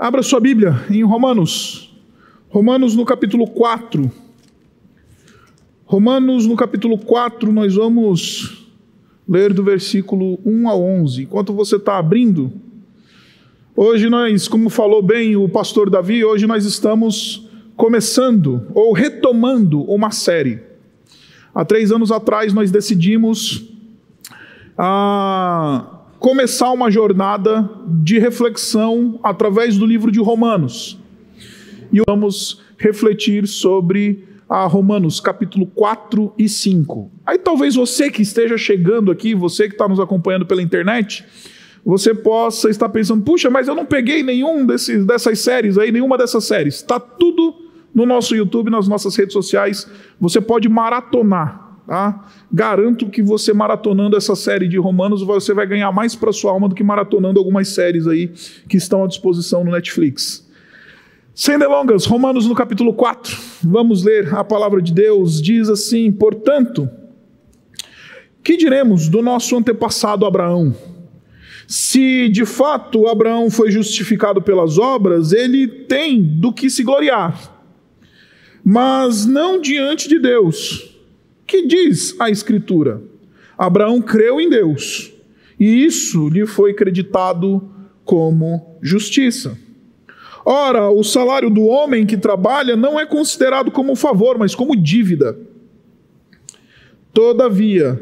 Abra sua Bíblia em Romanos. Romanos no capítulo 4. Romanos no capítulo 4, nós vamos ler do versículo 1 a 11. Enquanto você está abrindo, hoje nós, como falou bem o pastor Davi, hoje nós estamos começando ou retomando uma série. Há três anos atrás nós decidimos a começar uma jornada de reflexão através do livro de Romanos. E vamos refletir sobre a Romanos capítulo 4 e 5. Aí talvez você que esteja chegando aqui, você que está nos acompanhando pela internet, você possa estar pensando, puxa, mas eu não peguei nenhum desses, dessas séries aí, nenhuma dessas séries. Está tudo no nosso YouTube, nas nossas redes sociais. Você pode maratonar Tá? Garanto que você maratonando essa série de Romanos, você vai ganhar mais para sua alma do que maratonando algumas séries aí que estão à disposição no Netflix. Sem delongas, Romanos no capítulo 4, vamos ler a palavra de Deus, diz assim: Portanto, que diremos do nosso antepassado Abraão? Se de fato Abraão foi justificado pelas obras, ele tem do que se gloriar, mas não diante de Deus que diz a Escritura? Abraão creu em Deus e isso lhe foi creditado como justiça. Ora, o salário do homem que trabalha não é considerado como favor, mas como dívida. Todavia,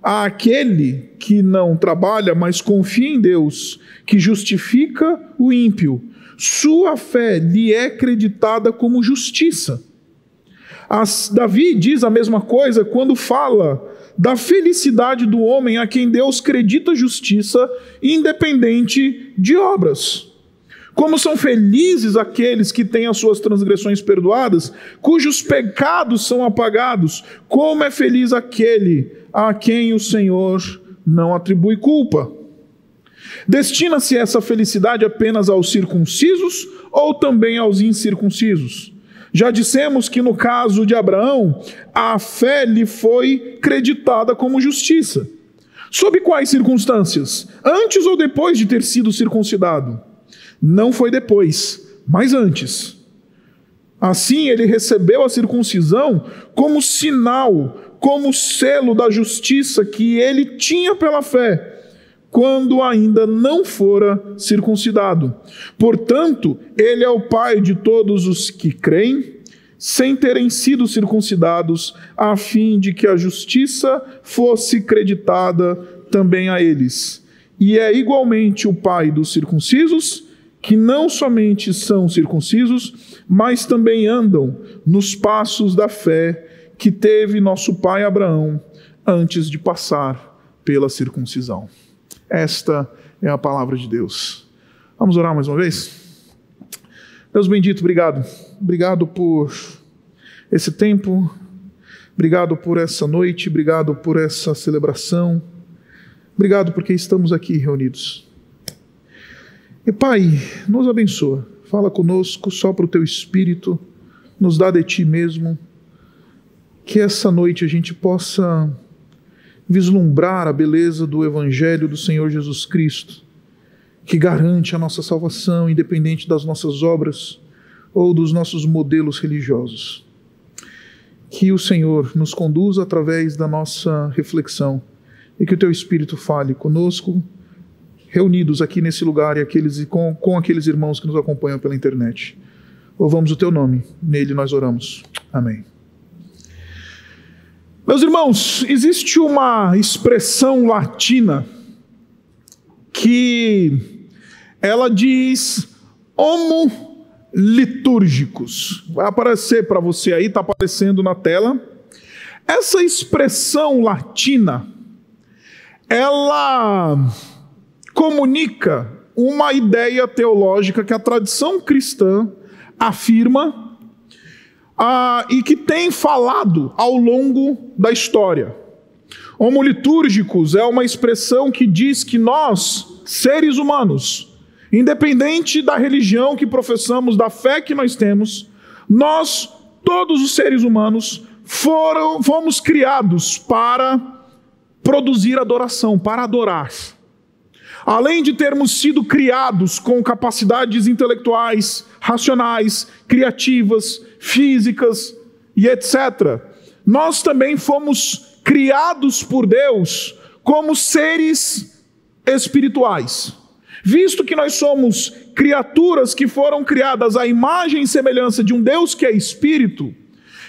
aquele que não trabalha, mas confia em Deus, que justifica o ímpio, sua fé lhe é creditada como justiça. As, Davi diz a mesma coisa quando fala da felicidade do homem a quem Deus acredita justiça, independente de obras. Como são felizes aqueles que têm as suas transgressões perdoadas, cujos pecados são apagados. Como é feliz aquele a quem o Senhor não atribui culpa. Destina-se essa felicidade apenas aos circuncisos ou também aos incircuncisos? Já dissemos que no caso de Abraão, a fé lhe foi creditada como justiça. Sob quais circunstâncias? Antes ou depois de ter sido circuncidado? Não foi depois, mas antes. Assim, ele recebeu a circuncisão como sinal, como selo da justiça que ele tinha pela fé quando ainda não fora circuncidado. Portanto, ele é o pai de todos os que creem, sem terem sido circuncidados, a fim de que a justiça fosse creditada também a eles. E é igualmente o pai dos circuncisos, que não somente são circuncisos, mas também andam nos passos da fé que teve nosso pai Abraão antes de passar pela circuncisão. Esta é a palavra de Deus. Vamos orar mais uma vez? Deus bendito, obrigado. Obrigado por esse tempo, obrigado por essa noite, obrigado por essa celebração, obrigado porque estamos aqui reunidos. E Pai, nos abençoa, fala conosco, sopra o teu espírito, nos dá de ti mesmo, que essa noite a gente possa vislumbrar a beleza do Evangelho do Senhor Jesus Cristo, que garante a nossa salvação, independente das nossas obras ou dos nossos modelos religiosos. Que o Senhor nos conduza através da nossa reflexão e que o Teu Espírito fale conosco, reunidos aqui nesse lugar e aqueles, com, com aqueles irmãos que nos acompanham pela internet. Louvamos o Teu nome, nele nós oramos. Amém. Meus irmãos, existe uma expressão latina que ela diz homo litúrgicos. Vai aparecer para você aí, está aparecendo na tela. Essa expressão latina, ela comunica uma ideia teológica que a tradição cristã afirma ah, e que tem falado ao longo da história. Homolitúrgicos é uma expressão que diz que nós, seres humanos, independente da religião que professamos, da fé que nós temos, nós, todos os seres humanos, foram, fomos criados para produzir adoração, para adorar. Além de termos sido criados com capacidades intelectuais, racionais, criativas, físicas e etc., nós também fomos criados por Deus como seres espirituais. Visto que nós somos criaturas que foram criadas à imagem e semelhança de um Deus que é espírito,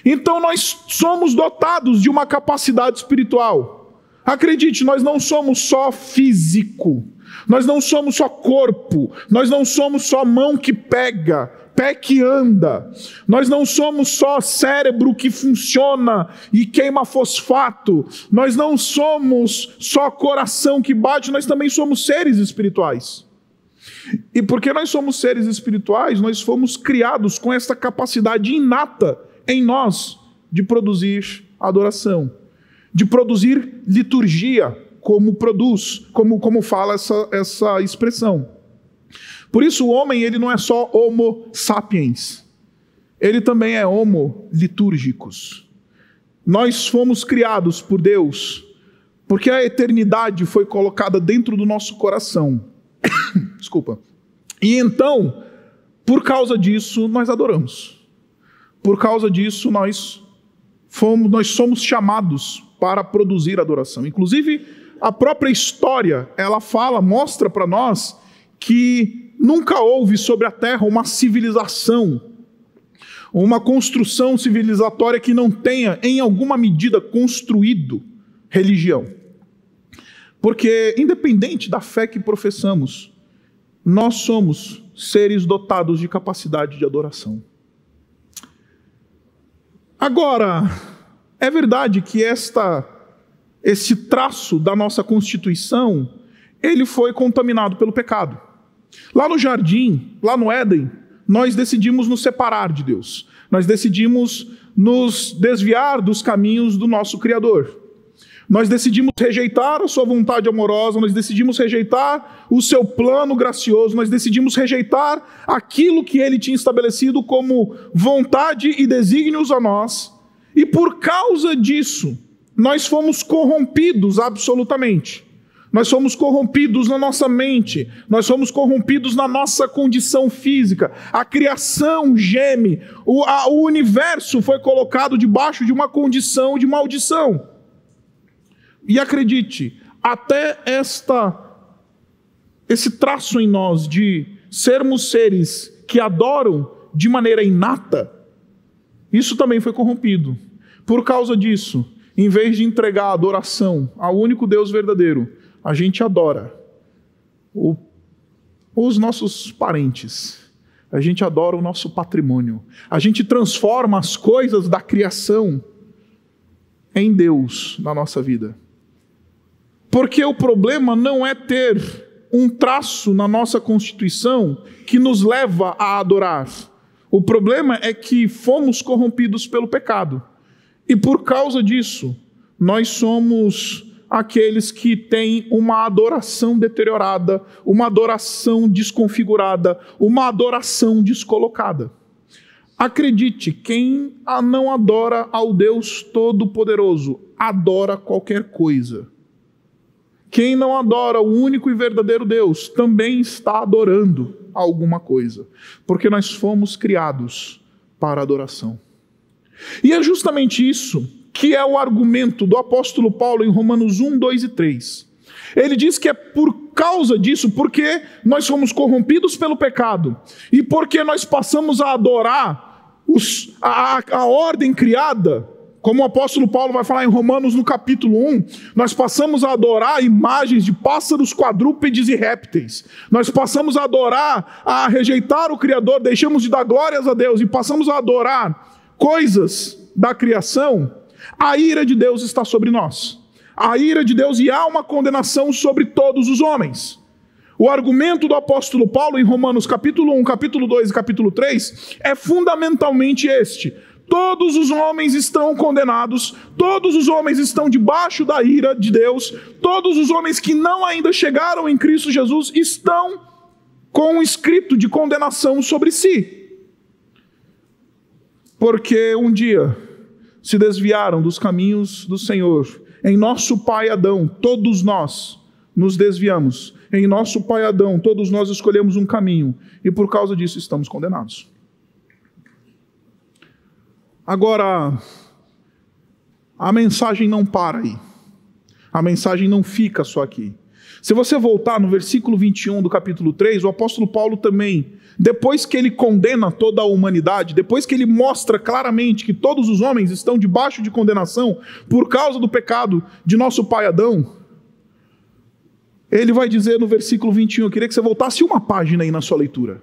então nós somos dotados de uma capacidade espiritual. Acredite, nós não somos só físico, nós não somos só corpo, nós não somos só mão que pega, pé que anda. Nós não somos só cérebro que funciona e queima fosfato. Nós não somos só coração que bate, nós também somos seres espirituais. E porque nós somos seres espirituais, nós fomos criados com essa capacidade inata em nós de produzir adoração, de produzir liturgia, como produz, como, como fala essa, essa expressão. Por isso o homem ele não é só homo sapiens, ele também é homo litúrgicos. Nós fomos criados por Deus porque a eternidade foi colocada dentro do nosso coração. Desculpa. E então, por causa disso, nós adoramos. Por causa disso, nós fomos, nós somos chamados para produzir adoração. Inclusive, a própria história, ela fala, mostra para nós que nunca houve sobre a terra uma civilização, uma construção civilizatória que não tenha, em alguma medida, construído religião. Porque, independente da fé que professamos, nós somos seres dotados de capacidade de adoração. Agora, é verdade que esta esse traço da nossa constituição, ele foi contaminado pelo pecado. Lá no jardim, lá no Éden, nós decidimos nos separar de Deus. Nós decidimos nos desviar dos caminhos do nosso Criador. Nós decidimos rejeitar a sua vontade amorosa, nós decidimos rejeitar o seu plano gracioso, nós decidimos rejeitar aquilo que ele tinha estabelecido como vontade e desígnios a nós. E por causa disso, nós fomos corrompidos absolutamente. Nós fomos corrompidos na nossa mente, nós fomos corrompidos na nossa condição física. A criação geme, o, a, o universo foi colocado debaixo de uma condição de maldição. E acredite, até esta esse traço em nós de sermos seres que adoram de maneira inata, isso também foi corrompido. Por causa disso, em vez de entregar adoração ao único Deus verdadeiro, a gente adora o, os nossos parentes, a gente adora o nosso patrimônio, a gente transforma as coisas da criação em Deus na nossa vida. Porque o problema não é ter um traço na nossa constituição que nos leva a adorar. O problema é que fomos corrompidos pelo pecado. E por causa disso, nós somos aqueles que têm uma adoração deteriorada, uma adoração desconfigurada, uma adoração descolocada. Acredite, quem não adora ao Deus Todo-Poderoso, adora qualquer coisa. Quem não adora o único e verdadeiro Deus, também está adorando alguma coisa, porque nós fomos criados para adoração. E é justamente isso que é o argumento do apóstolo Paulo em Romanos 1, 2 e 3. Ele diz que é por causa disso, porque nós fomos corrompidos pelo pecado e porque nós passamos a adorar os, a, a ordem criada, como o apóstolo Paulo vai falar em Romanos no capítulo 1, nós passamos a adorar imagens de pássaros, quadrúpedes e répteis. Nós passamos a adorar, a rejeitar o Criador, deixamos de dar glórias a Deus e passamos a adorar coisas da criação, a ira de Deus está sobre nós. A ira de Deus e há uma condenação sobre todos os homens. O argumento do apóstolo Paulo em Romanos capítulo 1, capítulo 2 e capítulo 3 é fundamentalmente este: todos os homens estão condenados, todos os homens estão debaixo da ira de Deus, todos os homens que não ainda chegaram em Cristo Jesus estão com um escrito de condenação sobre si porque um dia se desviaram dos caminhos do Senhor. Em nosso pai Adão, todos nós nos desviamos. em nosso pai Adão, todos nós escolhemos um caminho e por causa disso estamos condenados. Agora, a mensagem não para aí. A mensagem não fica só aqui. Se você voltar no versículo 21 do capítulo 3, o apóstolo Paulo também, depois que ele condena toda a humanidade, depois que ele mostra claramente que todos os homens estão debaixo de condenação por causa do pecado de nosso pai Adão, ele vai dizer no versículo 21, eu queria que você voltasse uma página aí na sua leitura.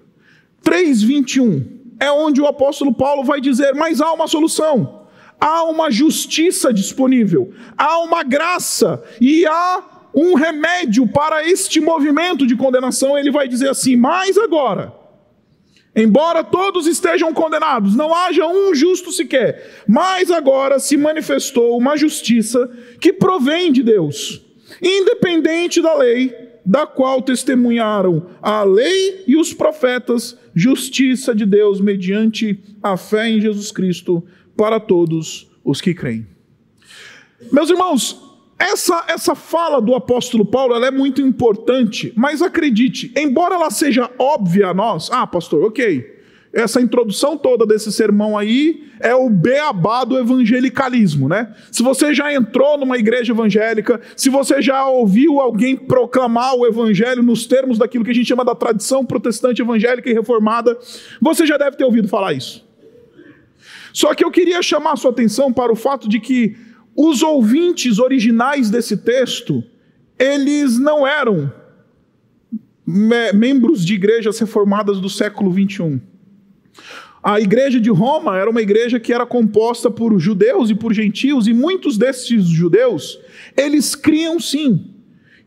3:21 é onde o apóstolo Paulo vai dizer: "Mas há uma solução. Há uma justiça disponível, há uma graça e há um remédio para este movimento de condenação, ele vai dizer assim: Mas agora, embora todos estejam condenados, não haja um justo sequer, mas agora se manifestou uma justiça que provém de Deus, independente da lei, da qual testemunharam a lei e os profetas, justiça de Deus mediante a fé em Jesus Cristo para todos os que creem. Meus irmãos, essa, essa fala do apóstolo Paulo é muito importante, mas acredite, embora ela seja óbvia a nós, ah, pastor, ok, essa introdução toda desse sermão aí é o beabá do evangelicalismo, né? Se você já entrou numa igreja evangélica, se você já ouviu alguém proclamar o evangelho nos termos daquilo que a gente chama da tradição protestante evangélica e reformada, você já deve ter ouvido falar isso. Só que eu queria chamar a sua atenção para o fato de que os ouvintes originais desse texto, eles não eram membros de igrejas reformadas do século 21. A igreja de Roma era uma igreja que era composta por judeus e por gentios, e muitos desses judeus, eles criam sim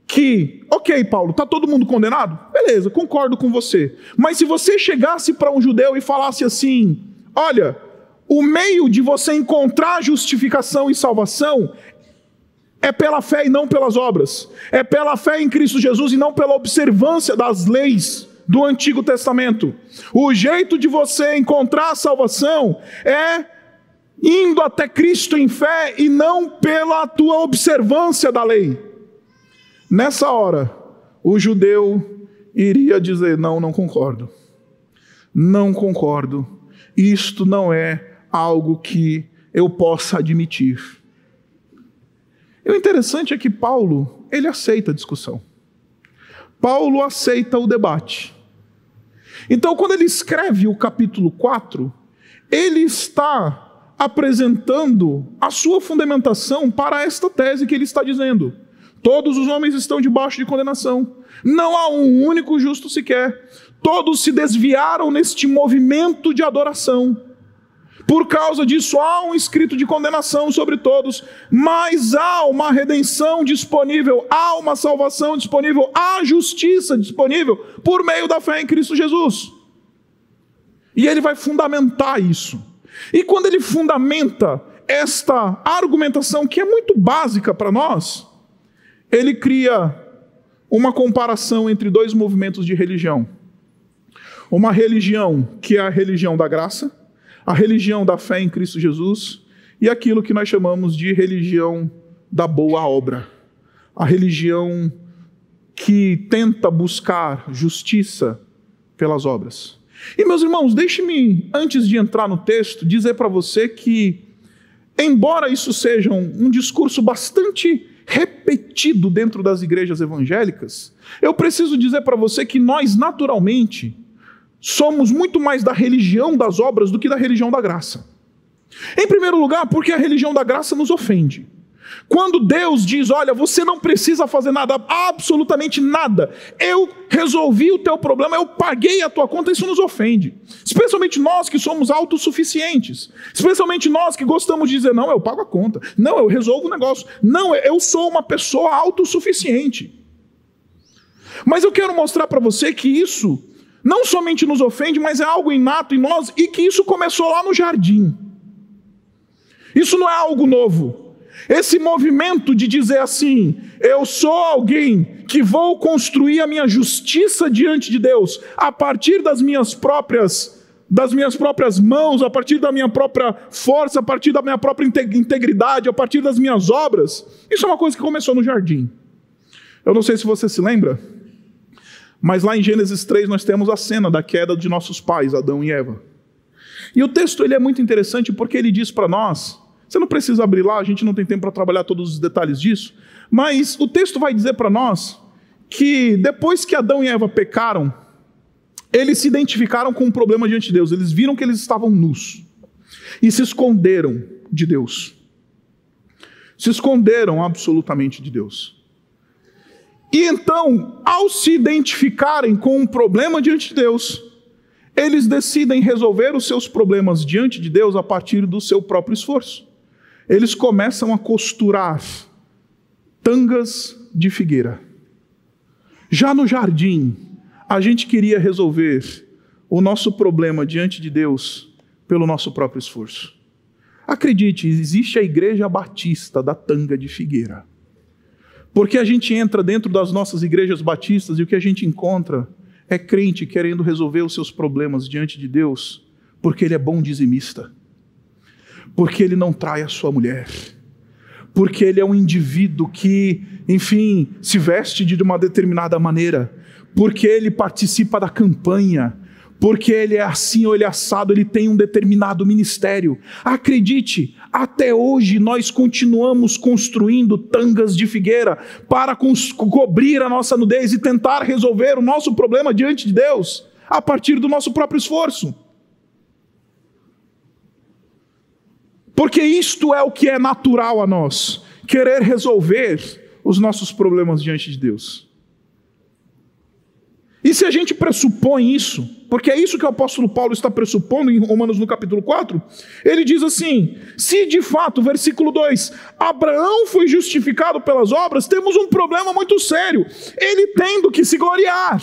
que, ok, Paulo, está todo mundo condenado? Beleza, concordo com você. Mas se você chegasse para um judeu e falasse assim: olha, o meio de você encontrar justificação e salvação é pela fé e não pelas obras. É pela fé em Cristo Jesus e não pela observância das leis do Antigo Testamento. O jeito de você encontrar a salvação é indo até Cristo em fé e não pela tua observância da lei. Nessa hora, o judeu iria dizer: Não, não concordo. Não concordo. Isto não é algo que eu possa admitir. E o interessante é que Paulo, ele aceita a discussão. Paulo aceita o debate. Então, quando ele escreve o capítulo 4, ele está apresentando a sua fundamentação para esta tese que ele está dizendo. Todos os homens estão debaixo de condenação. Não há um único justo sequer. Todos se desviaram neste movimento de adoração. Por causa disso, há um escrito de condenação sobre todos, mas há uma redenção disponível, há uma salvação disponível, há justiça disponível por meio da fé em Cristo Jesus. E ele vai fundamentar isso. E quando ele fundamenta esta argumentação, que é muito básica para nós, ele cria uma comparação entre dois movimentos de religião. Uma religião que é a religião da graça a religião da fé em Cristo Jesus e aquilo que nós chamamos de religião da boa obra, a religião que tenta buscar justiça pelas obras. E meus irmãos, deixe-me, antes de entrar no texto, dizer para você que, embora isso seja um, discurso bastante repetido dentro das igrejas evangélicas, eu preciso dizer para você que nós, naturalmente, somos muito mais da religião das obras do que da religião da graça. Em primeiro lugar, porque a religião da graça nos ofende. Quando Deus diz: Olha, você não precisa fazer nada, absolutamente nada, eu resolvi o teu problema, eu paguei a tua conta, isso nos ofende. Especialmente nós que somos autossuficientes. Especialmente nós que gostamos de dizer: Não, eu pago a conta. Não, eu resolvo o negócio. Não, eu sou uma pessoa autossuficiente. Mas eu quero mostrar para você que isso não somente nos ofende, mas é algo inato em nós e que isso começou lá no jardim. Isso não é algo novo. Esse movimento de dizer assim, eu sou alguém que vou construir a minha justiça diante de Deus a partir das minhas próprias das minhas próprias mãos, a partir da minha própria força, a partir da minha própria integridade, a partir das minhas obras. Isso é uma coisa que começou no jardim. Eu não sei se você se lembra, Mas lá em Gênesis 3 nós temos a cena da queda de nossos pais, Adão e Eva. E o texto ele é muito interessante porque ele diz para nós, você não precisa abrir lá, a gente não tem tempo para trabalhar todos os detalhes disso, mas o texto vai dizer para nós que depois que Adão e Eva pecaram, eles se identificaram com um problema diante de Deus, eles viram que eles estavam nus e se esconderam de Deus. Se esconderam absolutamente de Deus. E então, ao se identificarem com um problema diante de Deus, eles decidem resolver os seus problemas diante de Deus a partir do seu próprio esforço. Eles começam a costurar tangas de figueira. Já no jardim, a gente queria resolver o nosso problema diante de Deus pelo nosso próprio esforço. Acredite, existe a igreja batista da tanga de figueira. Porque a gente entra dentro das nossas igrejas batistas e o que a gente encontra é crente querendo resolver os seus problemas diante de Deus, porque ele é bom dizimista, porque ele não trai a sua mulher, porque ele é um indivíduo que, enfim, se veste de uma determinada maneira, porque ele participa da campanha, porque ele é assim ou ele é assado, ele tem um determinado ministério. Acredite, até hoje nós continuamos construindo tangas de figueira para cobrir a nossa nudez e tentar resolver o nosso problema diante de Deus a partir do nosso próprio esforço. Porque isto é o que é natural a nós, querer resolver os nossos problemas diante de Deus. E se a gente pressupõe isso, porque é isso que o apóstolo Paulo está pressupondo em Romanos no capítulo 4, ele diz assim: se de fato, versículo 2, Abraão foi justificado pelas obras, temos um problema muito sério, ele tendo que se gloriar.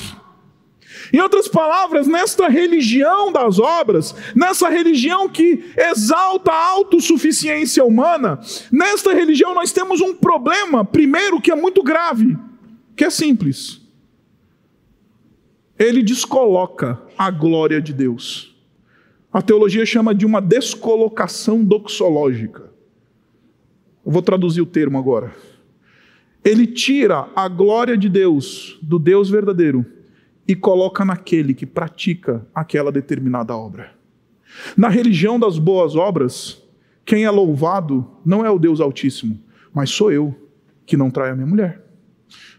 Em outras palavras, nesta religião das obras, nessa religião que exalta a autossuficiência humana, nesta religião nós temos um problema, primeiro, que é muito grave, que é simples ele descoloca a glória de Deus. A teologia chama de uma descolocação doxológica. Eu vou traduzir o termo agora. Ele tira a glória de Deus, do Deus verdadeiro, e coloca naquele que pratica aquela determinada obra. Na religião das boas obras, quem é louvado não é o Deus Altíssimo, mas sou eu que não traio a minha mulher.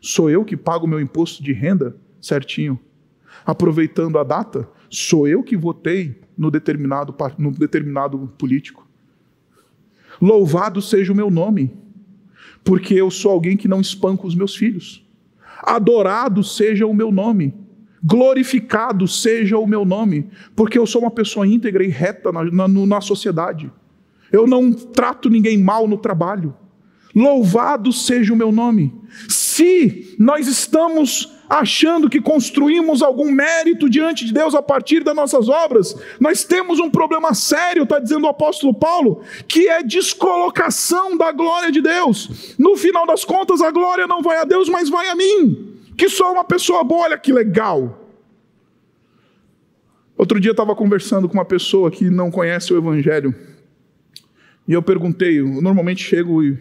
Sou eu que pago o meu imposto de renda certinho aproveitando a data, sou eu que votei no determinado, no determinado político. Louvado seja o meu nome, porque eu sou alguém que não espanco os meus filhos. Adorado seja o meu nome, glorificado seja o meu nome, porque eu sou uma pessoa íntegra e reta na, na, na sociedade. Eu não trato ninguém mal no trabalho. Louvado seja o meu nome. Se nós estamos achando que construímos algum mérito diante de Deus a partir das nossas obras, nós temos um problema sério, está dizendo o apóstolo Paulo, que é descolocação da glória de Deus. No final das contas, a glória não vai a Deus, mas vai a mim, que sou uma pessoa boa, olha que legal. Outro dia eu estava conversando com uma pessoa que não conhece o Evangelho, e eu perguntei, eu normalmente chego e,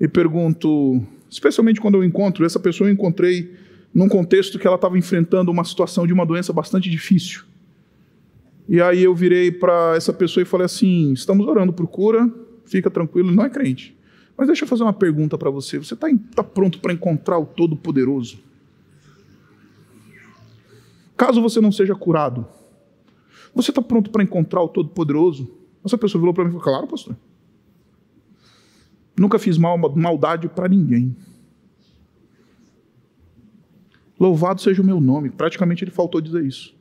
e pergunto, especialmente quando eu encontro, essa pessoa eu encontrei num contexto que ela estava enfrentando uma situação de uma doença bastante difícil. E aí eu virei para essa pessoa e falei assim: estamos orando por cura, fica tranquilo, não é crente. Mas deixa eu fazer uma pergunta para você: você está tá pronto para encontrar o Todo-Poderoso? Caso você não seja curado, você está pronto para encontrar o Todo-Poderoso? Essa pessoa virou para mim e falou: Claro, pastor. Nunca fiz mal, maldade para ninguém. Louvado seja o meu nome. Praticamente ele faltou dizer isso.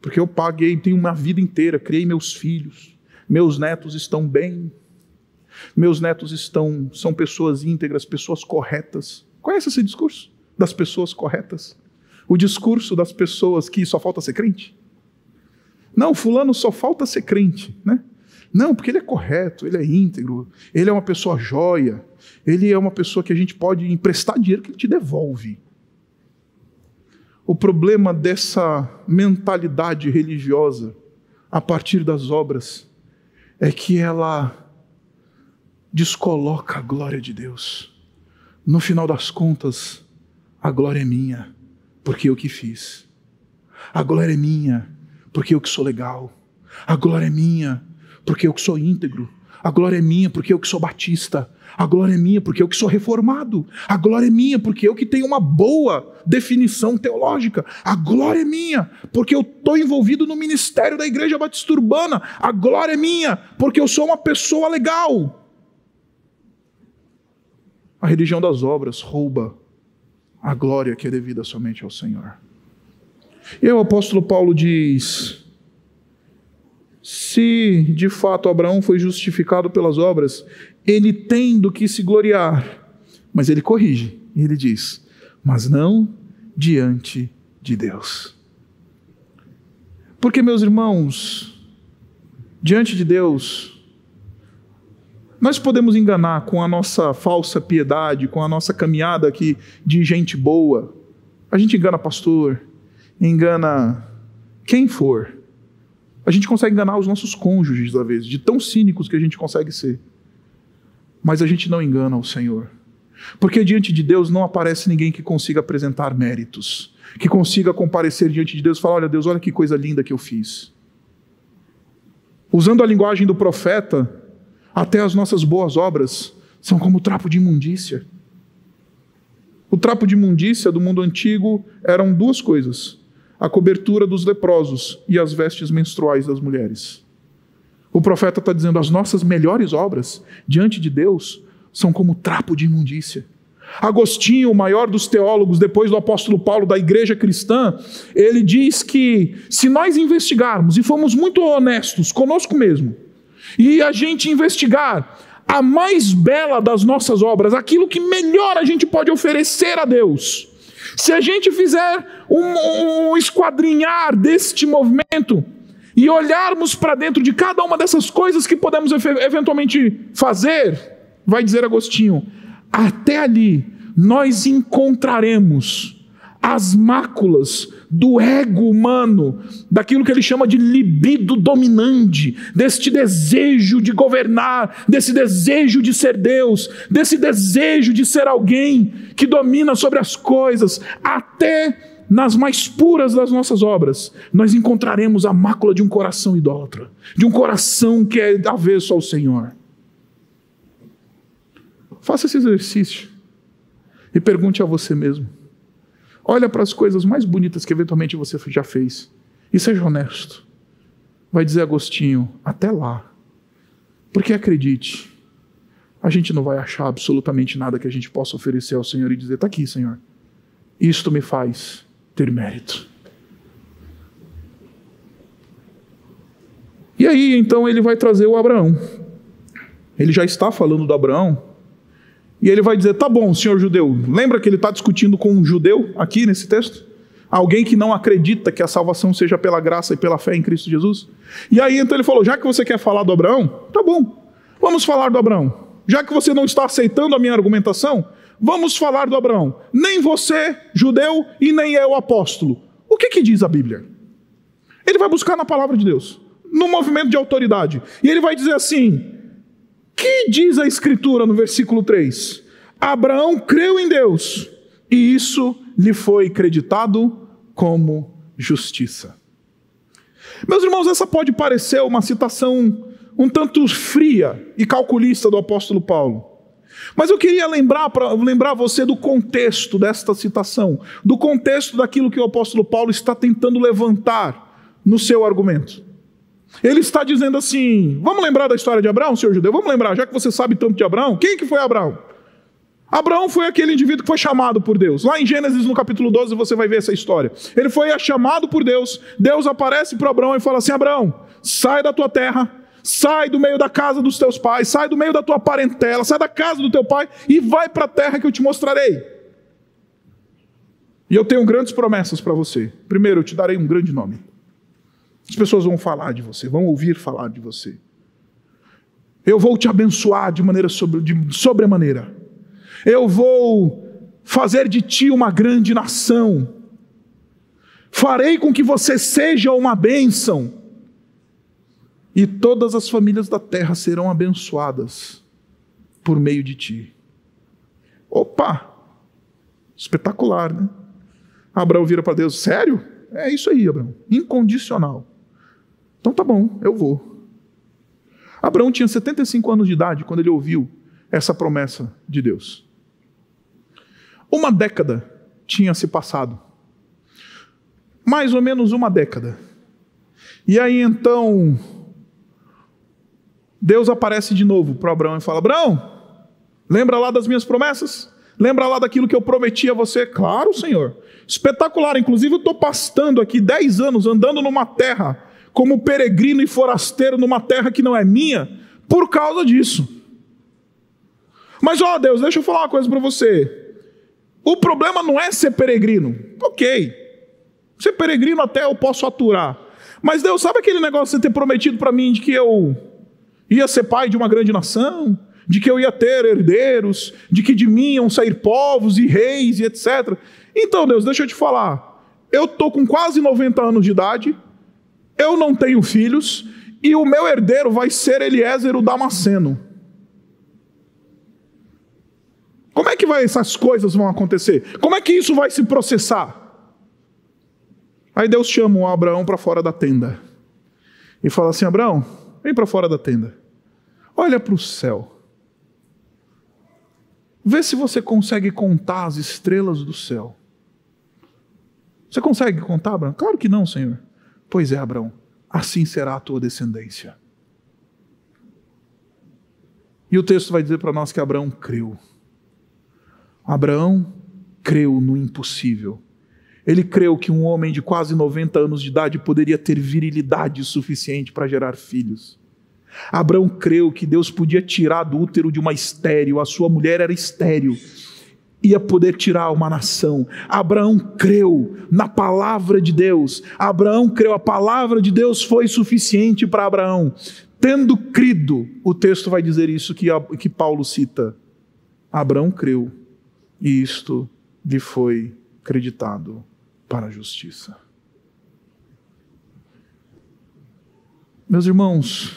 Porque eu paguei, tenho uma vida inteira, criei meus filhos. Meus netos estão bem. Meus netos estão são pessoas íntegras, pessoas corretas. Conhece esse discurso das pessoas corretas? O discurso das pessoas que só falta ser crente? Não, fulano só falta ser crente, né? Não, porque ele é correto, ele é íntegro, ele é uma pessoa joia, ele é uma pessoa que a gente pode emprestar dinheiro que ele te devolve. O problema dessa mentalidade religiosa a partir das obras é que ela descoloca a glória de Deus. No final das contas, a glória é minha, porque eu que fiz. A glória é minha, porque eu que sou legal. A glória é minha, porque eu que sou íntegro. A glória é minha, porque eu que sou batista. A glória é minha, porque eu que sou reformado. A glória é minha, porque eu que tenho uma boa definição teológica. A glória é minha, porque eu estou envolvido no ministério da Igreja Batista Urbana. A glória é minha, porque eu sou uma pessoa legal. A religião das obras rouba a glória que é devida somente ao Senhor. E o apóstolo Paulo diz: se de fato Abraão foi justificado pelas obras, ele tem do que se gloriar. Mas ele corrige, e ele diz: mas não diante de Deus. Porque, meus irmãos, diante de Deus, nós podemos enganar com a nossa falsa piedade, com a nossa caminhada aqui de gente boa. A gente engana pastor, engana quem for. A gente consegue enganar os nossos cônjuges, às vezes, de tão cínicos que a gente consegue ser. Mas a gente não engana o Senhor. Porque diante de Deus não aparece ninguém que consiga apresentar méritos, que consiga comparecer diante de Deus e falar: olha, Deus, olha que coisa linda que eu fiz. Usando a linguagem do profeta, até as nossas boas obras são como trapo de imundícia. O trapo de imundícia do mundo antigo eram duas coisas: a cobertura dos leprosos e as vestes menstruais das mulheres. O profeta está dizendo: as nossas melhores obras diante de Deus são como trapo de imundícia. Agostinho, o maior dos teólogos, depois do apóstolo Paulo da igreja cristã, ele diz que se nós investigarmos e formos muito honestos conosco mesmo, e a gente investigar a mais bela das nossas obras, aquilo que melhor a gente pode oferecer a Deus. Se a gente fizer um, um esquadrinhar deste movimento e olharmos para dentro de cada uma dessas coisas que podemos eventualmente fazer, vai dizer Agostinho, até ali nós encontraremos as máculas do ego humano, daquilo que ele chama de libido dominante, deste desejo de governar, desse desejo de ser Deus, desse desejo de ser alguém que domina sobre as coisas, até nas mais puras das nossas obras, nós encontraremos a mácula de um coração idólatra, de um coração que é avesso ao Senhor. Faça esse exercício e pergunte a você mesmo Olha para as coisas mais bonitas que eventualmente você já fez. E seja honesto. Vai dizer Agostinho, até lá. Porque acredite, a gente não vai achar absolutamente nada que a gente possa oferecer ao Senhor e dizer: está aqui, Senhor. Isto me faz ter mérito. E aí, então, ele vai trazer o Abraão. Ele já está falando do Abraão e ele vai dizer: tá bom, senhor judeu. Lembra que ele está discutindo com um judeu aqui nesse texto? Alguém que não acredita que a salvação seja pela graça e pela fé em Cristo Jesus. E aí então ele falou: já que você quer falar do Abraão, tá bom, vamos falar do Abraão. Já que você não está aceitando a minha argumentação, vamos falar do Abraão. Nem você, judeu, e nem eu, apóstolo. O que, que diz a Bíblia? Ele vai buscar na palavra de Deus, no movimento de autoridade. E ele vai dizer assim: que diz a Escritura no versículo 3? Abraão creu em Deus e isso lhe foi creditado como justiça. Meus irmãos, essa pode parecer uma citação um tanto fria e calculista do apóstolo Paulo. Mas eu queria lembrar para lembrar você do contexto desta citação, do contexto daquilo que o apóstolo Paulo está tentando levantar no seu argumento. Ele está dizendo assim: vamos lembrar da história de Abraão, senhor judeu? Vamos lembrar, já que você sabe tanto de Abraão, quem que foi Abraão? Abraão foi aquele indivíduo que foi chamado por Deus. Lá em Gênesis, no capítulo 12, você vai ver essa história. Ele foi chamado por Deus. Deus aparece para Abraão e fala assim: Abraão, sai da tua terra, sai do meio da casa dos teus pais, sai do meio da tua parentela, sai da casa do teu pai e vai para a terra que eu te mostrarei. E eu tenho grandes promessas para você. Primeiro, eu te darei um grande nome. As pessoas vão falar de você, vão ouvir falar de você. Eu vou te abençoar de maneira sobre, sobremaneira. Eu vou fazer de ti uma grande nação. Farei com que você seja uma bênção. E todas as famílias da terra serão abençoadas por meio de ti. Opa! Espetacular, né? Abraão vira para Deus: Sério? É isso aí, Abraão. Incondicional. Então tá bom, eu vou. Abraão tinha 75 anos de idade quando ele ouviu essa promessa de Deus. Uma década tinha se passado. Mais ou menos uma década. E aí então, Deus aparece de novo para Abraão e fala: Abraão, lembra lá das minhas promessas? Lembra lá daquilo que eu prometi a você? Claro, Senhor. Espetacular. Inclusive, eu estou pastando aqui 10 anos, andando numa terra, como peregrino e forasteiro numa terra que não é minha, por causa disso. Mas, ó Deus, deixa eu falar uma coisa para você. O problema não é ser peregrino. Ok. Ser peregrino até eu posso aturar. Mas Deus, sabe aquele negócio de ter prometido para mim de que eu ia ser pai de uma grande nação? De que eu ia ter herdeiros? De que de mim iam sair povos e reis e etc. Então, Deus, deixa eu te falar. Eu estou com quase 90 anos de idade. Eu não tenho filhos. E o meu herdeiro vai ser Eliezer o Damasceno. Como é que vai, essas coisas vão acontecer? Como é que isso vai se processar? Aí Deus chama o Abraão para fora da tenda e fala assim: Abraão, vem para fora da tenda, olha para o céu, vê se você consegue contar as estrelas do céu. Você consegue contar, Abraão? Claro que não, Senhor. Pois é, Abraão, assim será a tua descendência. E o texto vai dizer para nós que Abraão creu. Abraão creu no impossível. Ele creu que um homem de quase 90 anos de idade poderia ter virilidade suficiente para gerar filhos. Abraão creu que Deus podia tirar do útero de uma estéril, a sua mulher era estéril, ia poder tirar uma nação. Abraão creu na palavra de Deus. Abraão creu, a palavra de Deus foi suficiente para Abraão. Tendo crido, o texto vai dizer isso que, que Paulo cita. Abraão creu e isto lhe foi creditado para a justiça. Meus irmãos,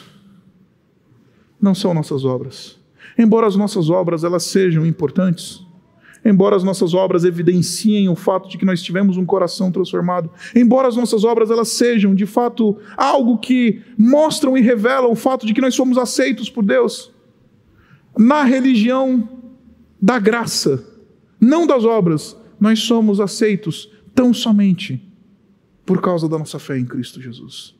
não são nossas obras. Embora as nossas obras elas sejam importantes, embora as nossas obras evidenciem o fato de que nós tivemos um coração transformado, embora as nossas obras elas sejam de fato algo que mostram e revelam o fato de que nós somos aceitos por Deus, na religião da graça, não das obras, nós somos aceitos tão somente por causa da nossa fé em Cristo Jesus.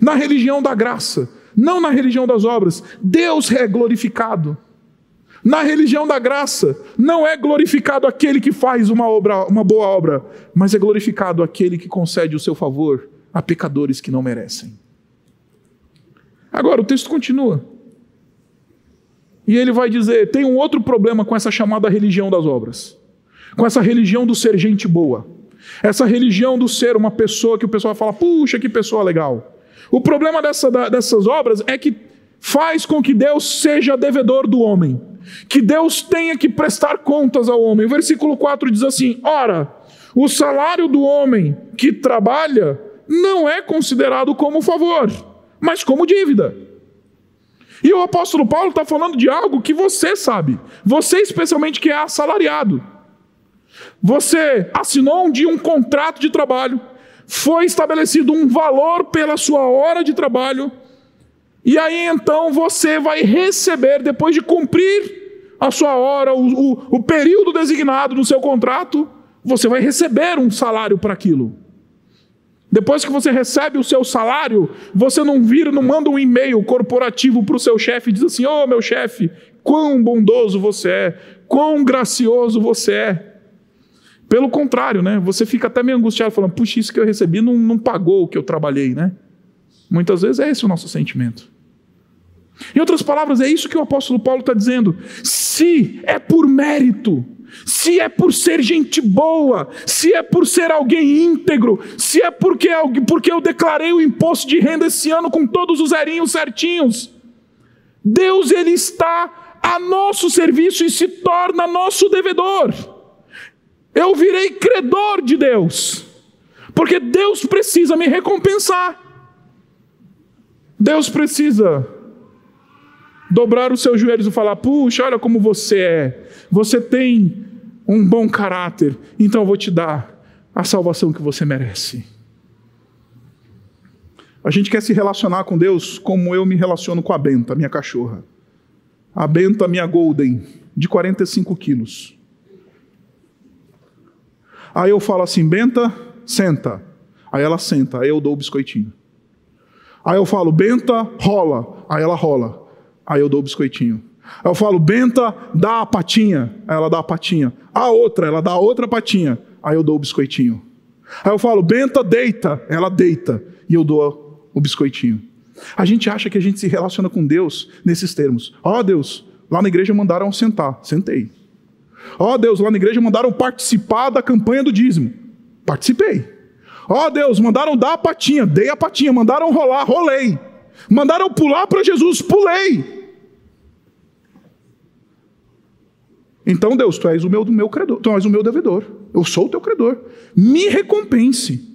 Na religião da graça, não na religião das obras, Deus é glorificado. Na religião da graça, não é glorificado aquele que faz uma, obra, uma boa obra, mas é glorificado aquele que concede o seu favor a pecadores que não merecem. Agora, o texto continua. E ele vai dizer: tem um outro problema com essa chamada religião das obras, com essa religião do ser gente boa, essa religião do ser uma pessoa que o pessoal fala, puxa, que pessoa legal. O problema dessa, dessas obras é que faz com que Deus seja devedor do homem, que Deus tenha que prestar contas ao homem. O versículo 4 diz assim: ora, o salário do homem que trabalha não é considerado como favor, mas como dívida. E o apóstolo Paulo está falando de algo que você sabe, você especialmente que é assalariado. Você assinou um dia um contrato de trabalho, foi estabelecido um valor pela sua hora de trabalho, e aí então você vai receber, depois de cumprir a sua hora, o, o, o período designado no seu contrato, você vai receber um salário para aquilo. Depois que você recebe o seu salário, você não vira, não manda um e-mail corporativo para o seu chefe e diz assim: Ô oh, meu chefe, quão bondoso você é, quão gracioso você é. Pelo contrário, né? Você fica até meio angustiado, falando: puxa, isso que eu recebi não, não pagou o que eu trabalhei, né? Muitas vezes é esse o nosso sentimento. Em outras palavras, é isso que o apóstolo Paulo está dizendo. Se é por mérito, se é por ser gente boa, se é por ser alguém íntegro, se é porque, porque eu declarei o imposto de renda esse ano com todos os zerinhos certinhos. Deus ele está a nosso serviço e se torna nosso devedor. Eu virei credor de Deus, porque Deus precisa me recompensar. Deus precisa dobrar os seus joelhos e falar: puxa, olha como você é. Você tem um bom caráter, então eu vou te dar a salvação que você merece. A gente quer se relacionar com Deus como eu me relaciono com a Benta, minha cachorra. A Benta, minha Golden, de 45 quilos. Aí eu falo assim, Benta, senta. Aí ela senta, aí eu dou o biscoitinho. Aí eu falo, Benta, rola. Aí ela rola. Aí eu dou o biscoitinho. Aí eu falo, Benta, dá a patinha. Aí ela dá a patinha. A outra, ela dá a outra patinha. Aí eu dou o biscoitinho. Aí eu falo, Benta, deita. Ela deita. E eu dou o biscoitinho. A gente acha que a gente se relaciona com Deus nesses termos. Ó oh, Deus, lá na igreja mandaram sentar. Sentei. Ó oh, Deus, lá na igreja mandaram participar da campanha do dízimo. Participei. Ó oh, Deus, mandaram dar a patinha. Dei a patinha. Mandaram rolar. Rolei. Mandaram pular para Jesus. Pulei. Então, Deus, tu és o meu, meu credor, tu és o meu devedor. Eu sou o teu credor. Me recompense.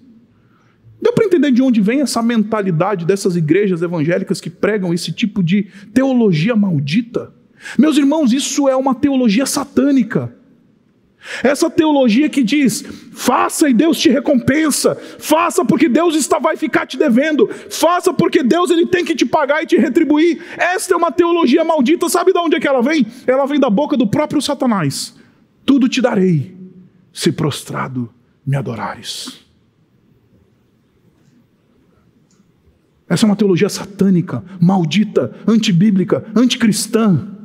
Deu para entender de onde vem essa mentalidade dessas igrejas evangélicas que pregam esse tipo de teologia maldita? Meus irmãos, isso é uma teologia satânica. Essa teologia que diz: faça e Deus te recompensa, faça porque Deus está, vai ficar te devendo, faça porque Deus ele tem que te pagar e te retribuir. Esta é uma teologia maldita, sabe de onde é que ela vem? Ela vem da boca do próprio Satanás. Tudo te darei, se prostrado me adorares. Essa é uma teologia satânica, maldita, antibíblica, anticristã.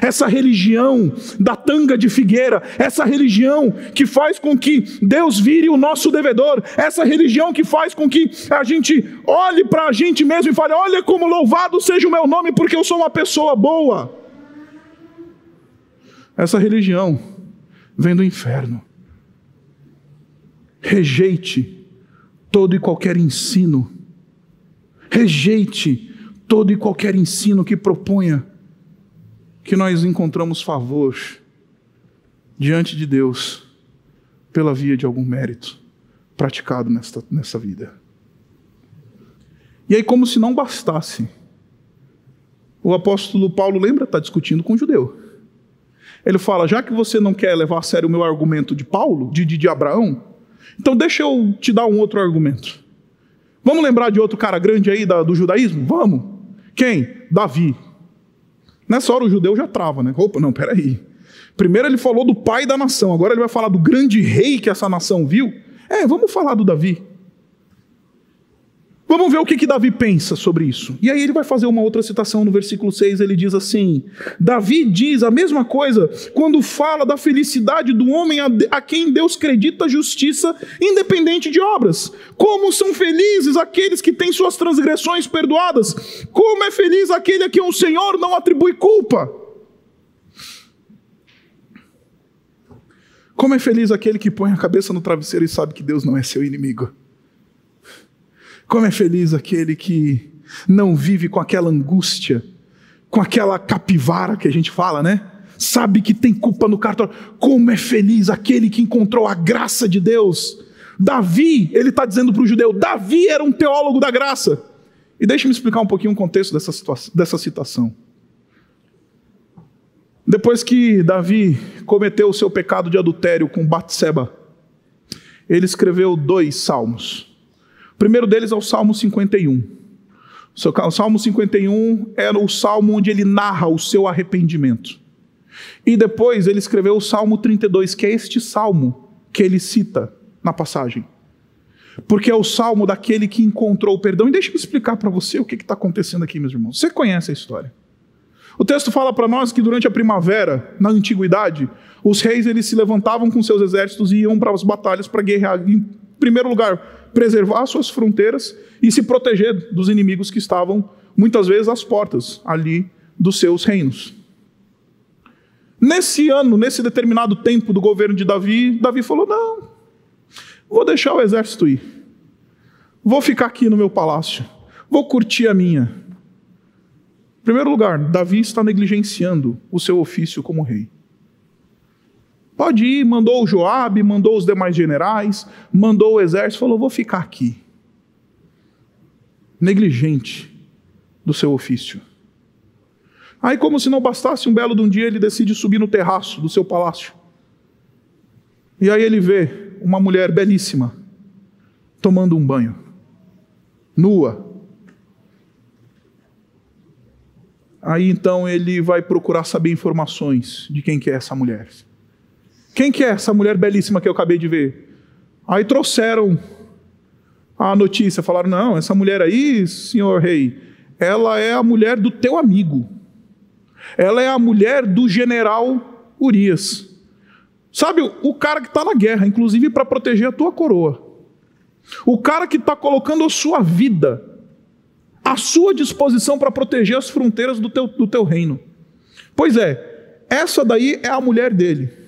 Essa religião da tanga de figueira, essa religião que faz com que Deus vire o nosso devedor, essa religião que faz com que a gente olhe para a gente mesmo e fale: Olha como louvado seja o meu nome, porque eu sou uma pessoa boa. Essa religião vem do inferno. Rejeite todo e qualquer ensino, rejeite todo e qualquer ensino que proponha que nós encontramos favor diante de Deus pela via de algum mérito praticado nesta, nessa vida. E aí, como se não bastasse, o apóstolo Paulo lembra, está discutindo com o judeu. Ele fala: já que você não quer levar a sério o meu argumento de Paulo, de, de, de Abraão, então deixa eu te dar um outro argumento. Vamos lembrar de outro cara grande aí da, do judaísmo? Vamos. Quem? Davi. Nessa hora o judeu já trava, né? Opa, não, peraí. Primeiro ele falou do pai da nação, agora ele vai falar do grande rei que essa nação viu. É, vamos falar do Davi. Vamos ver o que, que Davi pensa sobre isso. E aí ele vai fazer uma outra citação no versículo 6, ele diz assim: Davi diz a mesma coisa quando fala da felicidade do homem a, a quem Deus acredita justiça, independente de obras. Como são felizes aqueles que têm suas transgressões perdoadas. Como é feliz aquele a quem o Senhor não atribui culpa. Como é feliz aquele que põe a cabeça no travesseiro e sabe que Deus não é seu inimigo. Como é feliz aquele que não vive com aquela angústia, com aquela capivara que a gente fala, né? Sabe que tem culpa no cartório. Como é feliz aquele que encontrou a graça de Deus. Davi, ele está dizendo para o judeu: Davi era um teólogo da graça. E deixe-me explicar um pouquinho o contexto dessa, situação, dessa citação. Depois que Davi cometeu o seu pecado de adultério com Batseba, ele escreveu dois salmos. O primeiro deles é o Salmo 51. O Salmo 51 era o salmo onde ele narra o seu arrependimento. E depois ele escreveu o Salmo 32, que é este salmo que ele cita na passagem. Porque é o salmo daquele que encontrou o perdão. E deixa eu explicar para você o que está acontecendo aqui, meus irmãos. Você conhece a história. O texto fala para nós que durante a primavera, na antiguidade, os reis eles se levantavam com seus exércitos e iam para as batalhas para guerrear. Em primeiro lugar, preservar suas fronteiras e se proteger dos inimigos que estavam, muitas vezes, às portas ali dos seus reinos. Nesse ano, nesse determinado tempo do governo de Davi, Davi falou: Não, vou deixar o exército ir, vou ficar aqui no meu palácio, vou curtir a minha. Em primeiro lugar, Davi está negligenciando o seu ofício como rei. Pode ir, mandou o Joabe, mandou os demais generais, mandou o exército, falou: vou ficar aqui. Negligente do seu ofício. Aí, como se não bastasse, um belo de um dia ele decide subir no terraço do seu palácio. E aí ele vê uma mulher belíssima tomando um banho, nua. Aí então ele vai procurar saber informações de quem que é essa mulher. Quem que é essa mulher belíssima que eu acabei de ver? Aí trouxeram a notícia, falaram: não, essa mulher aí, senhor rei, ela é a mulher do teu amigo. Ela é a mulher do general Urias. Sabe, o cara que está na guerra, inclusive para proteger a tua coroa. O cara que está colocando a sua vida à sua disposição para proteger as fronteiras do teu, do teu reino. Pois é, essa daí é a mulher dele.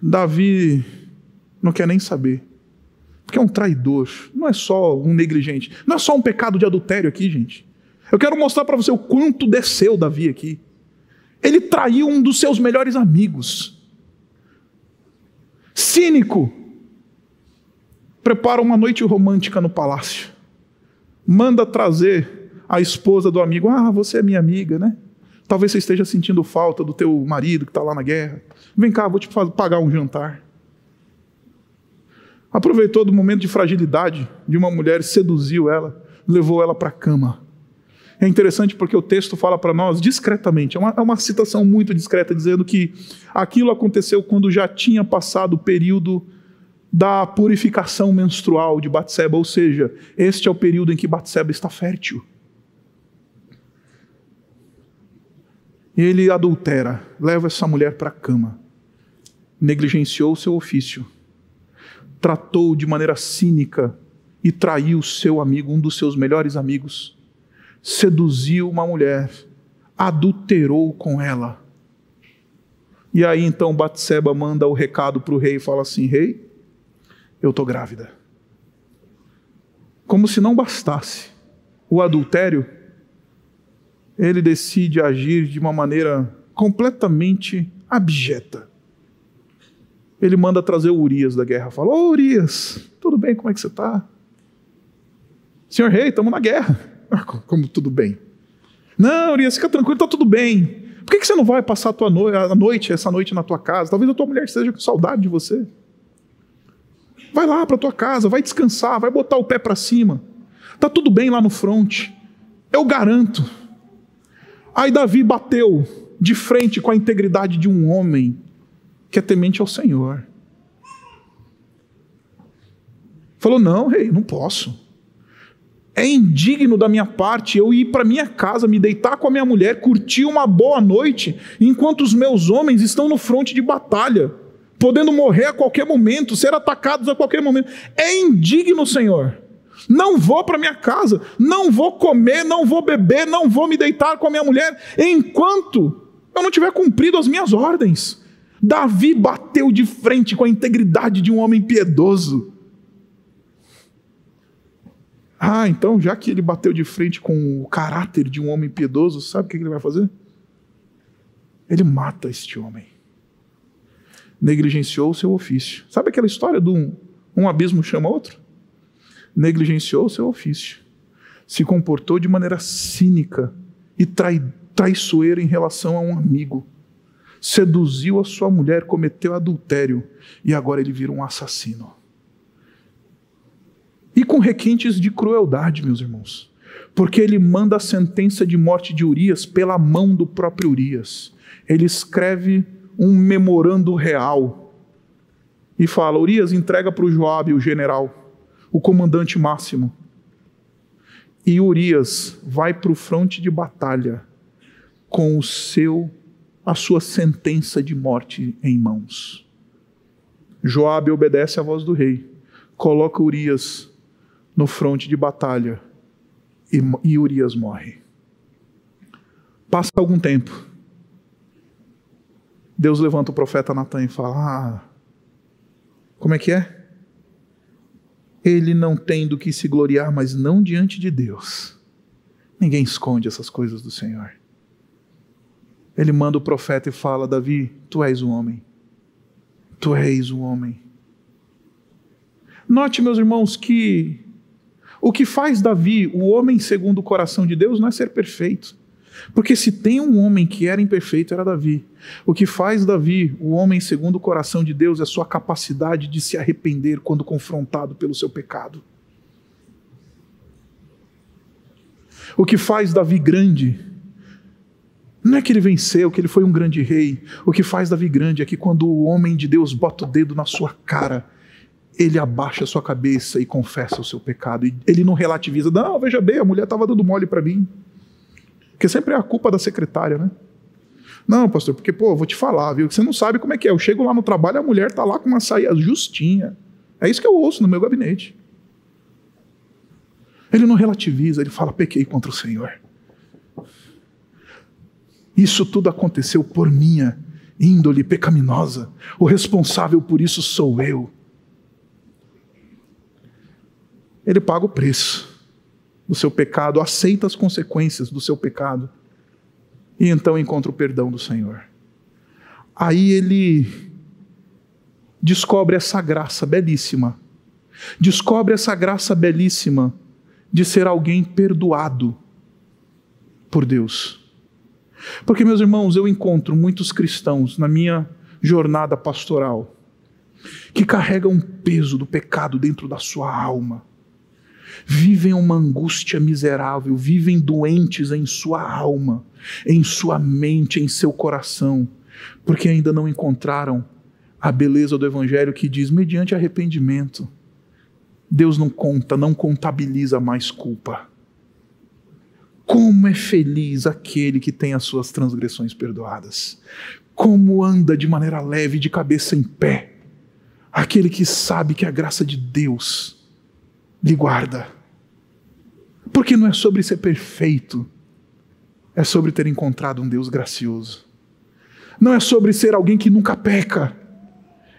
Davi não quer nem saber. Porque é um traidor, não é só um negligente, não é só um pecado de adultério aqui, gente. Eu quero mostrar para você o quanto desceu Davi aqui. Ele traiu um dos seus melhores amigos. Cínico. Prepara uma noite romântica no palácio. Manda trazer a esposa do amigo. Ah, você é minha amiga, né? Talvez você esteja sentindo falta do teu marido que está lá na guerra. Vem cá, vou te pagar um jantar. Aproveitou do momento de fragilidade de uma mulher, seduziu ela, levou ela para a cama. É interessante porque o texto fala para nós discretamente, é uma, é uma, citação muito discreta, dizendo que aquilo aconteceu quando já tinha passado o período da purificação menstrual de Batseba, ou seja, este é o período em que Batseba está fértil. Ele adultera, leva essa mulher para a cama, negligenciou seu ofício tratou de maneira cínica e traiu seu amigo, um dos seus melhores amigos, seduziu uma mulher, adulterou com ela. E aí então Batseba manda o recado para o rei e fala assim: Rei, eu estou grávida. Como se não bastasse o adultério, ele decide agir de uma maneira completamente abjeta ele manda trazer o Urias da guerra. Fala: Ô Urias, tudo bem? Como é que você está? Senhor rei, estamos na guerra. Ah, como tudo bem? Não, Urias, fica tranquilo, está tudo bem. Por que, que você não vai passar a, tua no a noite, essa noite na tua casa? Talvez a tua mulher esteja com saudade de você. Vai lá para tua casa, vai descansar, vai botar o pé para cima. Tá tudo bem lá no fronte. Eu garanto. Aí Davi bateu de frente com a integridade de um homem que é temente ao Senhor. Falou: Não, rei, não posso. É indigno da minha parte eu ir para minha casa, me deitar com a minha mulher, curtir uma boa noite, enquanto os meus homens estão no fronte de batalha, podendo morrer a qualquer momento, ser atacados a qualquer momento. É indigno, Senhor. Não vou para minha casa, não vou comer, não vou beber, não vou me deitar com a minha mulher, enquanto eu não tiver cumprido as minhas ordens. Davi bateu de frente com a integridade de um homem piedoso. Ah, então, já que ele bateu de frente com o caráter de um homem piedoso, sabe o que ele vai fazer? Ele mata este homem. Negligenciou o seu ofício. Sabe aquela história de um, um abismo chama outro? Negligenciou o seu ofício. Se comportou de maneira cínica e trai, traiçoeira em relação a um amigo seduziu a sua mulher, cometeu adultério e agora ele vira um assassino. E com requintes de crueldade, meus irmãos, porque ele manda a sentença de morte de Urias pela mão do próprio Urias. Ele escreve um memorando real e fala: Urias entrega para o Joabe, o general, o comandante máximo. E Urias vai para o fronte de batalha com o seu a sua sentença de morte em mãos. Joabe obedece à voz do rei, coloca Urias no fronte de batalha e, e Urias morre. Passa algum tempo. Deus levanta o profeta Natan e fala: Ah, como é que é? Ele não tem do que se gloriar, mas não diante de Deus. Ninguém esconde essas coisas do Senhor ele manda o profeta e fala: Davi, tu és um homem. Tu és um homem. Note, meus irmãos, que o que faz Davi o homem segundo o coração de Deus não é ser perfeito. Porque se tem um homem que era imperfeito, era Davi. O que faz Davi, o homem segundo o coração de Deus, é sua capacidade de se arrepender quando confrontado pelo seu pecado. O que faz Davi grande não é que ele venceu, que ele foi um grande rei. O que faz Davi grande é que quando o homem de Deus bota o dedo na sua cara, ele abaixa a sua cabeça e confessa o seu pecado. Ele não relativiza. Não, veja bem, a mulher estava dando mole para mim. Porque sempre é a culpa da secretária, né? Não, pastor, porque, pô, vou te falar, viu? Você não sabe como é que é. Eu chego lá no trabalho, a mulher tá lá com uma saia justinha. É isso que eu ouço no meu gabinete. Ele não relativiza, ele fala: pequei contra o Senhor. Isso tudo aconteceu por minha índole pecaminosa. O responsável por isso sou eu. Ele paga o preço do seu pecado, aceita as consequências do seu pecado e então encontra o perdão do Senhor. Aí ele descobre essa graça belíssima, descobre essa graça belíssima de ser alguém perdoado por Deus. Porque, meus irmãos, eu encontro muitos cristãos na minha jornada pastoral que carregam um peso do pecado dentro da sua alma, vivem uma angústia miserável, vivem doentes em sua alma, em sua mente, em seu coração, porque ainda não encontraram a beleza do Evangelho que diz: mediante arrependimento, Deus não conta, não contabiliza mais culpa. Como é feliz aquele que tem as suas transgressões perdoadas. Como anda de maneira leve, de cabeça em pé. Aquele que sabe que a graça de Deus lhe guarda. Porque não é sobre ser perfeito, é sobre ter encontrado um Deus gracioso. Não é sobre ser alguém que nunca peca,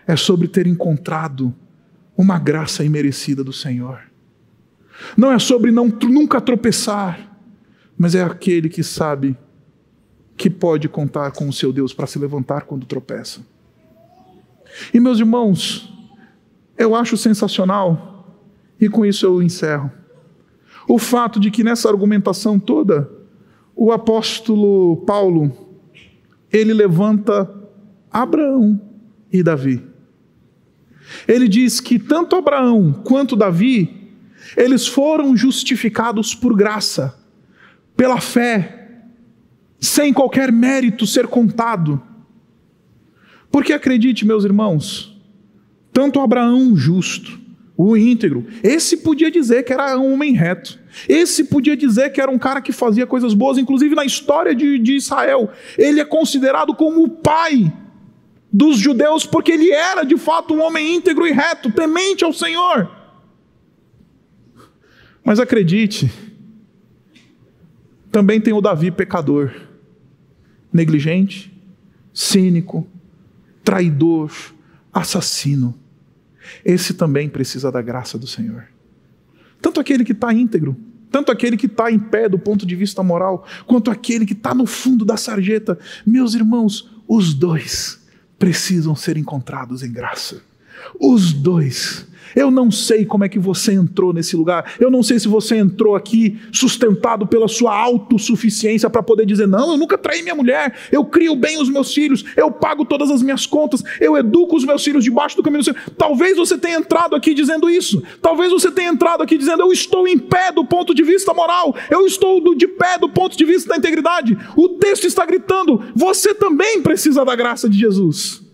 é sobre ter encontrado uma graça imerecida do Senhor. Não é sobre não, nunca tropeçar, mas é aquele que sabe que pode contar com o seu Deus para se levantar quando tropeça. E meus irmãos, eu acho sensacional, e com isso eu encerro, o fato de que nessa argumentação toda, o apóstolo Paulo, ele levanta Abraão e Davi. Ele diz que tanto Abraão quanto Davi, eles foram justificados por graça pela fé, sem qualquer mérito ser contado. Porque acredite, meus irmãos, tanto Abraão justo, o íntegro, esse podia dizer que era um homem reto, esse podia dizer que era um cara que fazia coisas boas, inclusive na história de, de Israel, ele é considerado como o pai dos judeus, porque ele era de fato um homem íntegro e reto, temente ao Senhor. Mas acredite, também tem o Davi pecador, negligente, cínico, traidor, assassino. Esse também precisa da graça do Senhor. Tanto aquele que está íntegro, tanto aquele que está em pé do ponto de vista moral, quanto aquele que está no fundo da sarjeta. Meus irmãos, os dois precisam ser encontrados em graça. Os dois eu não sei como é que você entrou nesse lugar. Eu não sei se você entrou aqui sustentado pela sua autossuficiência para poder dizer: não, eu nunca traí minha mulher, eu crio bem os meus filhos, eu pago todas as minhas contas, eu educo os meus filhos debaixo do caminho do Senhor. Talvez você tenha entrado aqui dizendo isso. Talvez você tenha entrado aqui dizendo: eu estou em pé do ponto de vista moral, eu estou de pé do ponto de vista da integridade. O texto está gritando: você também precisa da graça de Jesus.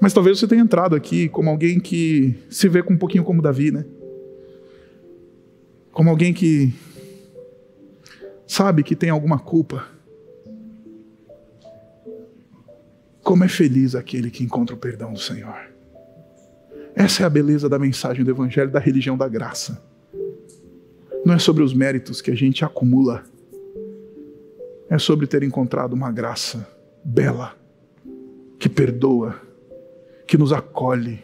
Mas talvez você tenha entrado aqui como alguém que se vê com um pouquinho como Davi, né? Como alguém que sabe que tem alguma culpa. Como é feliz aquele que encontra o perdão do Senhor. Essa é a beleza da mensagem do Evangelho da religião da graça. Não é sobre os méritos que a gente acumula, é sobre ter encontrado uma graça bela, que perdoa, que nos acolhe,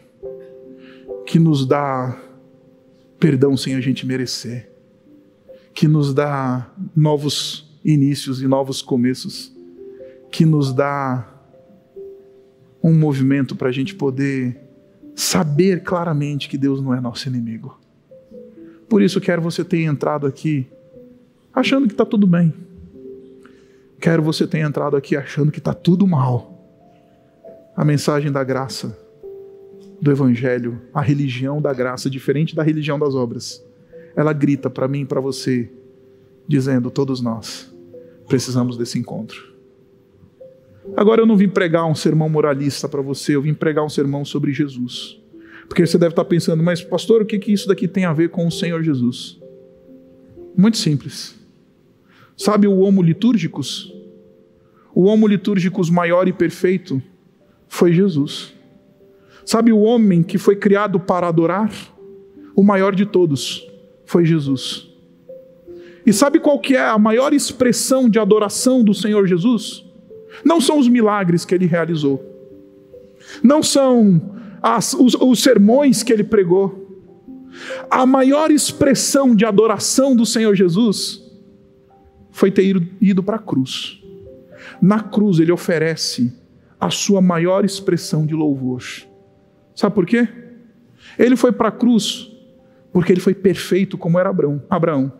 que nos dá perdão sem a gente merecer, que nos dá novos inícios e novos começos, que nos dá um movimento para a gente poder saber claramente que Deus não é nosso inimigo. Por isso, quero você tenha entrado aqui achando que está tudo bem. Quero você tenha entrado aqui achando que está tudo mal. A mensagem da graça, do Evangelho, a religião da graça, diferente da religião das obras, ela grita para mim e para você, dizendo: todos nós precisamos desse encontro. Agora eu não vim pregar um sermão moralista para você, eu vim pregar um sermão sobre Jesus. Porque você deve estar pensando, mas pastor, o que, que isso daqui tem a ver com o Senhor Jesus? Muito simples. Sabe o homo litúrgicos? O homo litúrgicos maior e perfeito foi Jesus. Sabe o homem que foi criado para adorar? O maior de todos foi Jesus. E sabe qual que é a maior expressão de adoração do Senhor Jesus? Não são os milagres que ele realizou. Não são as, os, os sermões que ele pregou. A maior expressão de adoração do Senhor Jesus foi ter ido, ido para a cruz. Na cruz ele oferece a sua maior expressão de louvor. Sabe por quê? Ele foi para a cruz porque ele foi perfeito como era Abraão. Abraão.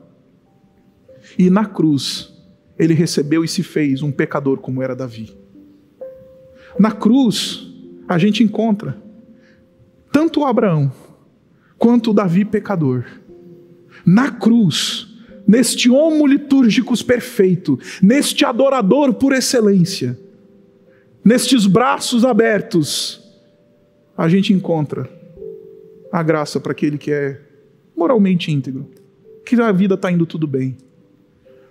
E na cruz, ele recebeu e se fez um pecador como era Davi. Na cruz, a gente encontra tanto Abraão quanto o Davi pecador. Na cruz, neste homo litúrgicos perfeito, neste adorador por excelência, nestes braços abertos, a gente encontra a graça para aquele que é moralmente íntegro, que a vida está indo tudo bem,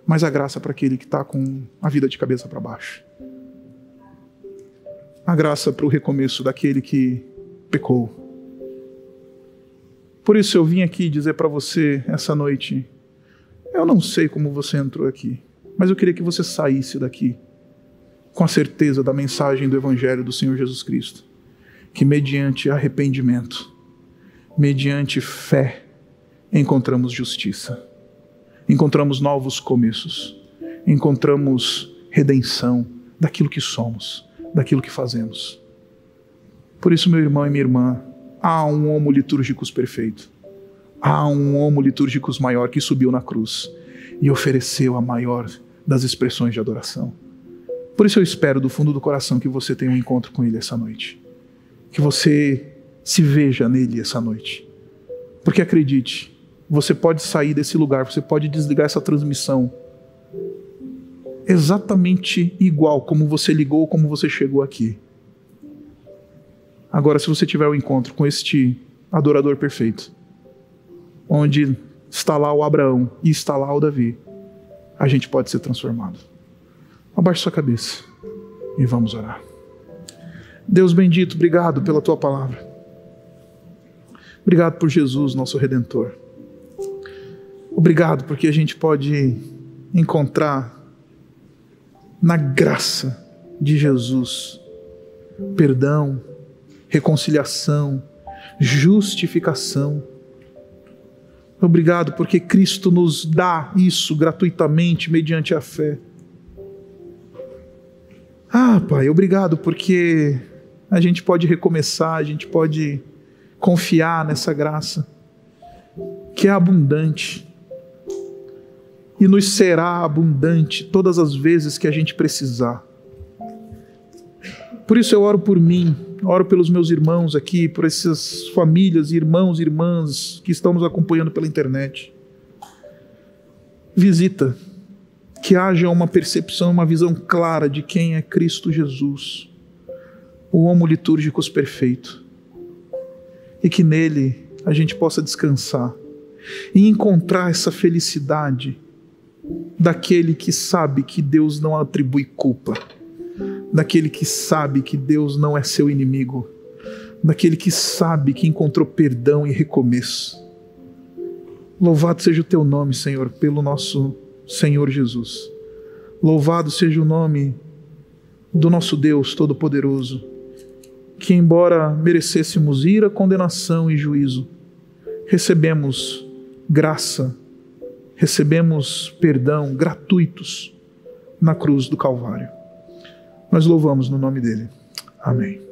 mas a graça para aquele que está com a vida de cabeça para baixo. A graça para o recomeço daquele que pecou. Por isso eu vim aqui dizer para você essa noite: eu não sei como você entrou aqui, mas eu queria que você saísse daqui com a certeza da mensagem do Evangelho do Senhor Jesus Cristo, que mediante arrependimento, mediante fé, encontramos justiça encontramos novos começos, encontramos redenção daquilo que somos, daquilo que fazemos. Por isso, meu irmão e minha irmã, há um homo litúrgicos perfeito. Há um homo litúrgicos maior que subiu na cruz e ofereceu a maior das expressões de adoração. Por isso eu espero do fundo do coração que você tenha um encontro com ele essa noite. Que você se veja nele essa noite. Porque acredite, você pode sair desse lugar, você pode desligar essa transmissão exatamente igual como você ligou, como você chegou aqui. Agora, se você tiver um encontro com este adorador perfeito, onde está lá o Abraão e está lá o Davi, a gente pode ser transformado. Abaixe sua cabeça e vamos orar. Deus bendito, obrigado pela tua palavra. Obrigado por Jesus, nosso redentor. Obrigado porque a gente pode encontrar na graça de Jesus perdão, reconciliação, justificação. Obrigado porque Cristo nos dá isso gratuitamente mediante a fé. Ah, Pai, obrigado porque a gente pode recomeçar, a gente pode confiar nessa graça que é abundante e nos será abundante todas as vezes que a gente precisar. Por isso eu oro por mim, oro pelos meus irmãos aqui, por essas famílias, irmãos e irmãs que estão nos acompanhando pela internet. Visita, que haja uma percepção, uma visão clara de quem é Cristo Jesus, o homo litúrgicos perfeito, e que nele a gente possa descansar e encontrar essa felicidade daquele que sabe que Deus não atribui culpa, daquele que sabe que Deus não é seu inimigo, daquele que sabe que encontrou perdão e recomeço. Louvado seja o teu nome, Senhor, pelo nosso Senhor Jesus. Louvado seja o nome do nosso Deus Todo-Poderoso, que, embora merecêssemos ira, condenação e juízo, recebemos graça recebemos perdão gratuitos na cruz do Calvário. Nós louvamos no nome dele. Amém.